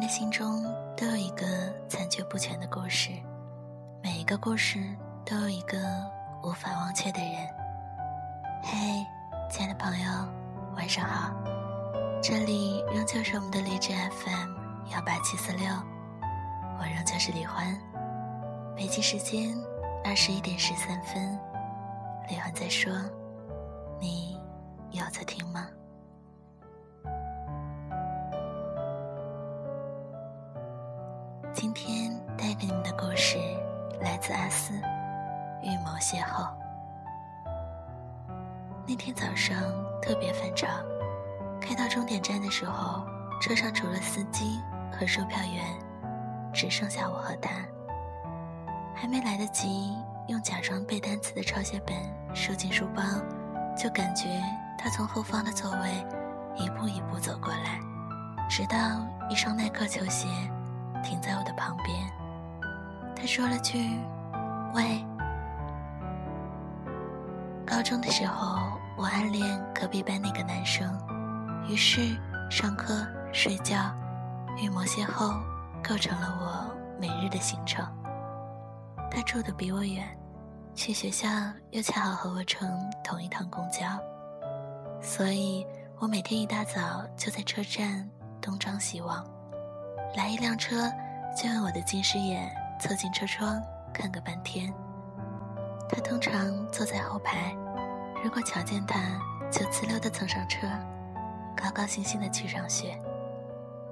的心中都有一个残缺不全的故事，每一个故事都有一个无法忘却的人。嘿，亲爱的朋友，晚上好，这里仍旧是我们的励志 FM 幺八七四六，我仍旧是李欢。北京时间二十一点十三分，李欢在说，你有在听吗？今天带给你们的故事来自阿斯，预谋邂逅。那天早上特别反常，开到终点站的时候，车上除了司机和售票员，只剩下我和他。还没来得及用假装背单词的抄写本收进书包，就感觉他从后方的座位一步一步走过来，直到一双耐克球鞋。停在我的旁边，他说了句：“喂。”高中的时候，我暗恋隔壁班那个男生，于是上课、睡觉、预谋邂逅，构成了我每日的行程。他住的比我远，去学校又恰好和我乘同一趟公交，所以我每天一大早就在车站东张西望。来一辆车，就用我的近视眼凑近车窗看个半天。他通常坐在后排，如果瞧见他，就滋溜地蹭上车，高高兴兴地去上学。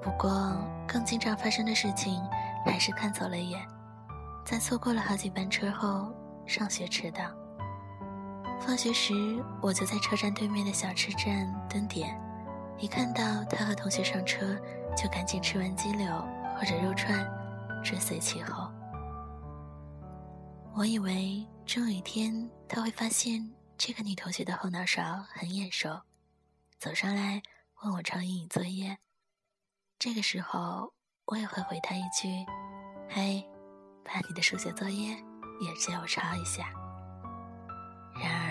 不过，更经常发生的事情还是看走了眼，在错过了好几班车后，上学迟到。放学时，我就在车站对面的小吃站蹲点，一看到他和同学上车。就赶紧吃完鸡柳或者肉串，追随其后。我以为终有一天他会发现这个女同学的后脑勺很眼熟，走上来问我抄英语作业。这个时候我也会回他一句：“嘿，把你的数学作业也借我抄一下。”然而。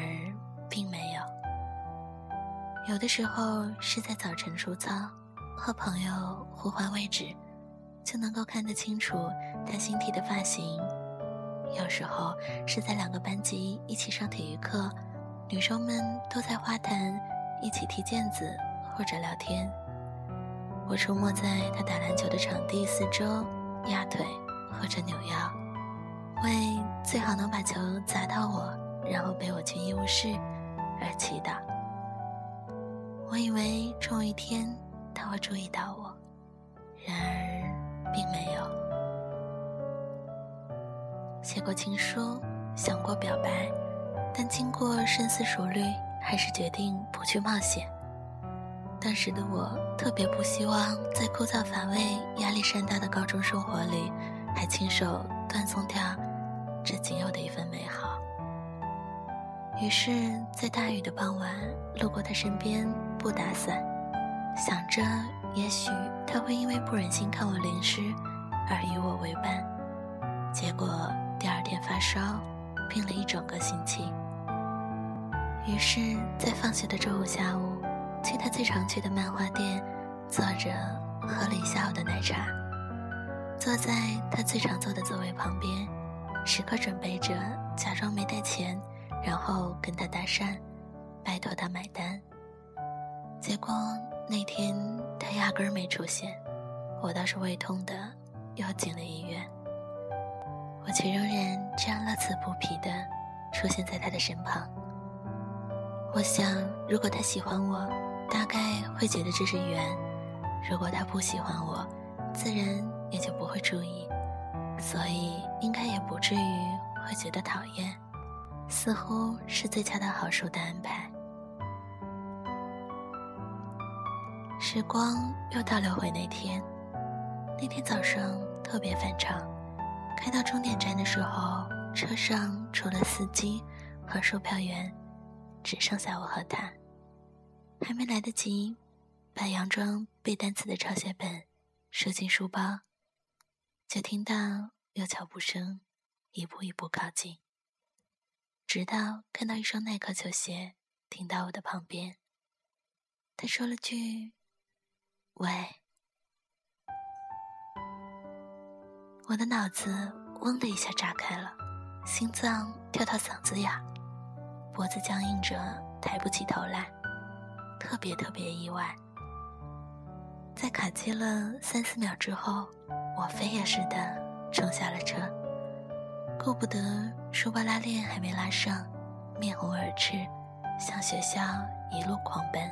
有的时候是在早晨出操。和朋友互换位置，就能够看得清楚他新剃的发型。有时候是在两个班级一起上体育课，女生们都在花坛一起踢毽子或者聊天。我出没在他打篮球的场地四周，压腿或者扭腰，为最好能把球砸到我，然后背我去医务室而祈祷。我以为终有一天。他会注意到我，然而并没有。写过情书，想过表白，但经过深思熟虑，还是决定不去冒险。当时的我特别不希望在枯燥乏味、压力山大的高中生活里，还亲手断送掉这仅有的一份美。于是，在大雨的傍晚，路过他身边，不打伞。想着，也许他会因为不忍心看我淋湿，而与我为伴。结果第二天发烧，病了一整个星期。于是，在放学的周五下午，去他最常去的漫画店，坐着喝了一下午的奶茶。坐在他最常坐的座位旁边，时刻准备着假装没带钱，然后跟他搭讪，拜托他买单。结果。那天他压根儿没出现，我倒是胃痛的又进了医院。我却仍然这样乐此不疲的出现在他的身旁。我想，如果他喜欢我，大概会觉得这是缘；如果他不喜欢我，自然也就不会注意，所以应该也不至于会觉得讨厌。似乎是最恰到好处的安排。时光又倒流回那天，那天早上特别反常。开到终点站的时候，车上除了司机和售票员，只剩下我和他。还没来得及把佯装背单词的抄写本收进书包，就听到有脚步声一步一步靠近，直到看到一双耐克球鞋停到我的旁边。他说了句。喂，我的脑子嗡的一下炸开了，心脏跳到嗓子眼，脖子僵硬着，抬不起头来，特别特别意外。在卡机了三四秒之后，我飞也似的冲下了车，顾不得书包拉链还没拉上，面红耳赤，向学校一路狂奔。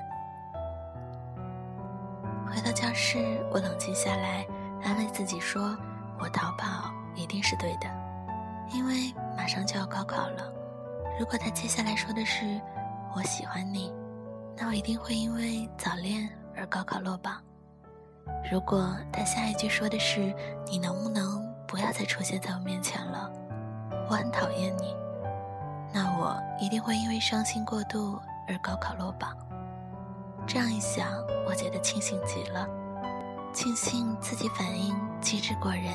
回到教室，我冷静下来，安慰自己说：“我逃跑一定是对的，因为马上就要高考了。如果他接下来说的是‘我喜欢你’，那我一定会因为早恋而高考落榜。”如果他下一句说的是“你能不能不要再出现在我面前了，我很讨厌你”，那我一定会因为伤心过度而高考落榜。这样一想，我觉得庆幸极了，庆幸自己反应机智过人，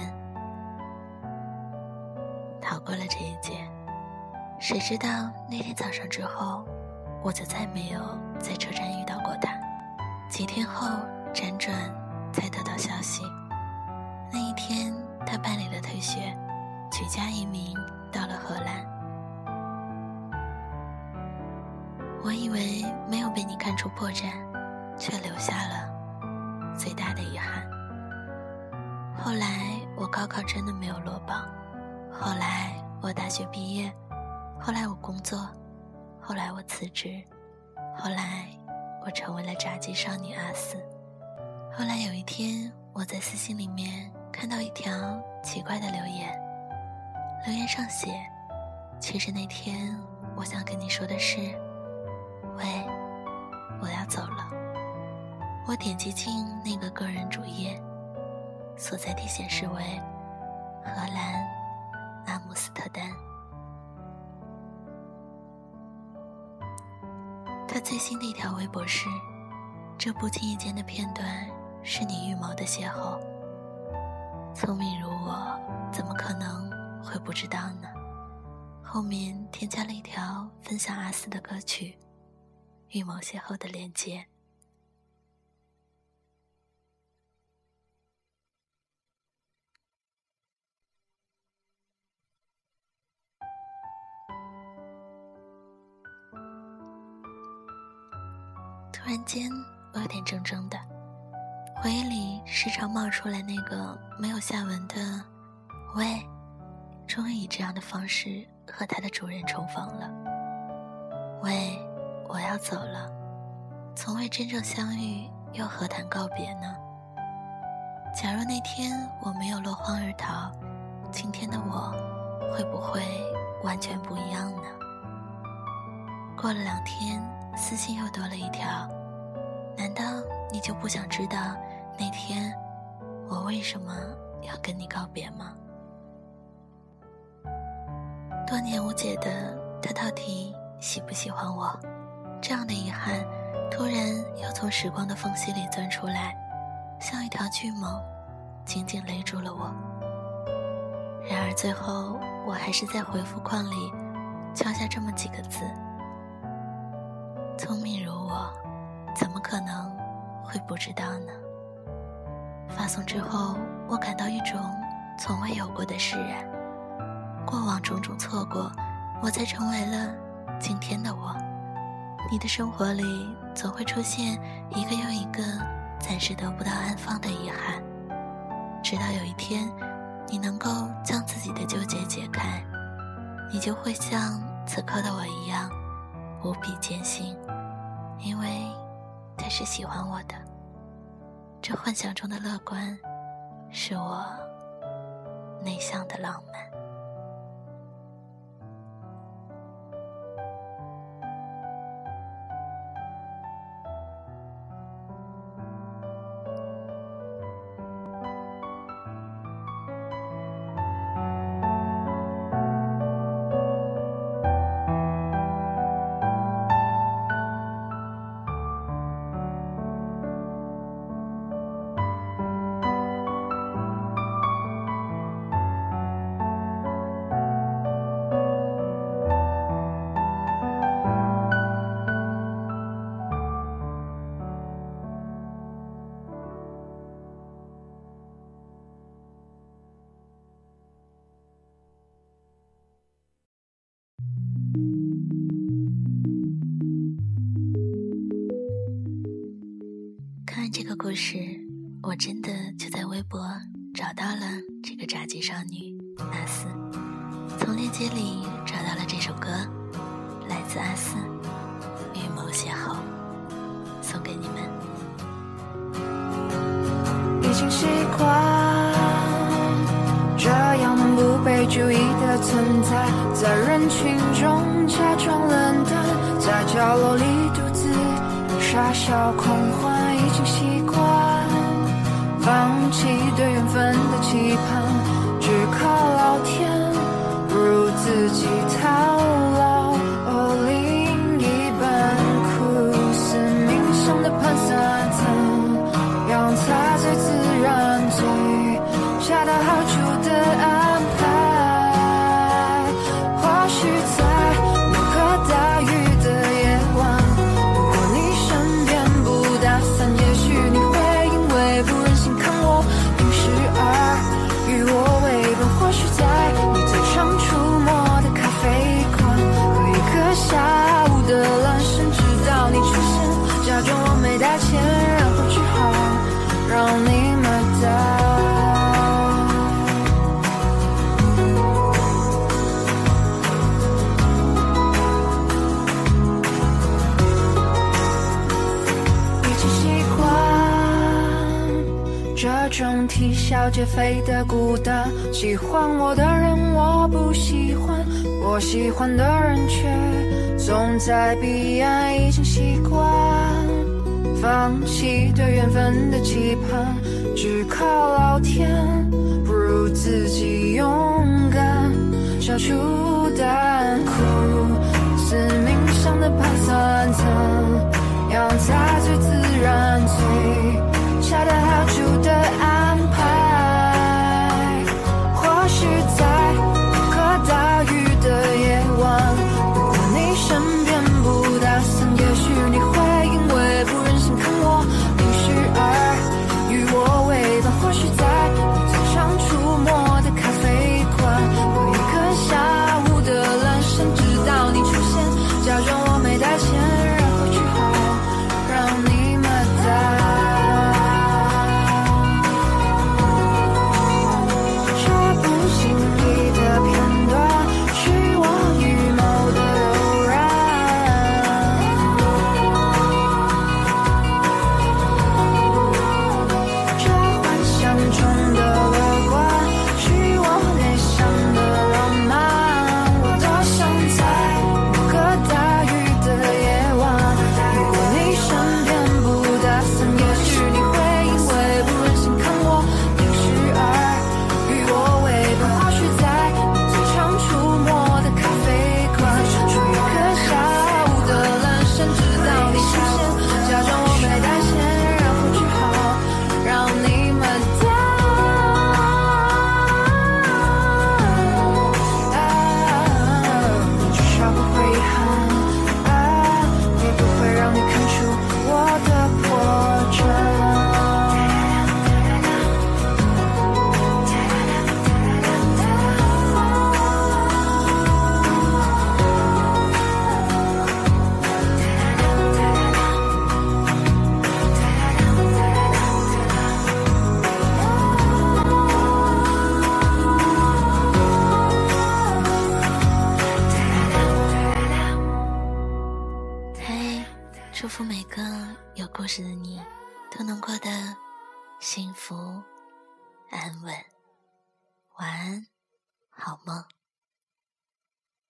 逃过了这一劫。谁知道那天早上之后，我就再没有在车站遇到过他。几天后，辗转。才得到消息，那一天他办理了退学，举家移民到了荷兰。我以为没有被你看出破绽，却留下了最大的遗憾。后来我高考真的没有落榜，后来我大学毕业，后来我工作，后来我辞职，后来我成为了炸鸡少女阿四。后来有一天，我在私信里面看到一条奇怪的留言，留言上写：“其实那天我想跟你说的是，喂，我要走了。”我点击进那个个人主页，所在地显示为荷兰阿姆斯特丹。他最新的一条微博是：“这不经意间的片段。”是你预谋的邂逅。聪明如我，怎么可能会不知道呢？后面添加了一条分享阿斯的歌曲《预谋邂逅》的链接。突然间，我有点怔怔的。回忆里时常冒出来那个没有下文的“喂”，终于以这样的方式和它的主人重逢了。喂，我要走了，从未真正相遇，又何谈告别呢？假如那天我没有落荒而逃，今天的我会不会完全不一样呢？过了两天，私信又多了一条，难道你就不想知道？那天，我为什么要跟你告别吗？多年无解的他到底喜不喜欢我？这样的遗憾，突然又从时光的缝隙里钻出来，像一条巨蟒，紧紧勒住了我。然而最后，我还是在回复框里敲下这么几个字：聪明如我，怎么可能会不知道呢？发送之后，我感到一种从未有过的释然。过往种种错过，我才成为了今天的我。你的生活里总会出现一个又一个暂时得不到安放的遗憾，直到有一天，你能够将自己的纠结解开，你就会像此刻的我一样无比坚信，因为他是喜欢我的。这幻想中的乐观，是我内向的浪漫。故事，我真的就在微博找到了这个炸鸡少女阿四，从链接里找到了这首歌，来自阿四，预谋邂逅，送给你们。已经习惯这样不被注意的存在，在人群中假装冷淡，在角落里傻笑狂欢，已经习惯放弃对缘分的期盼，只靠老天不如自己套牢。哦，另一半苦思冥想的盘算怎样才最自然、最恰到好处啼笑皆非的孤单。喜欢我的人我不喜欢，我喜欢的人却总在彼岸。已经习惯放弃对缘分的期盼，只靠老天，不如自己勇敢，消除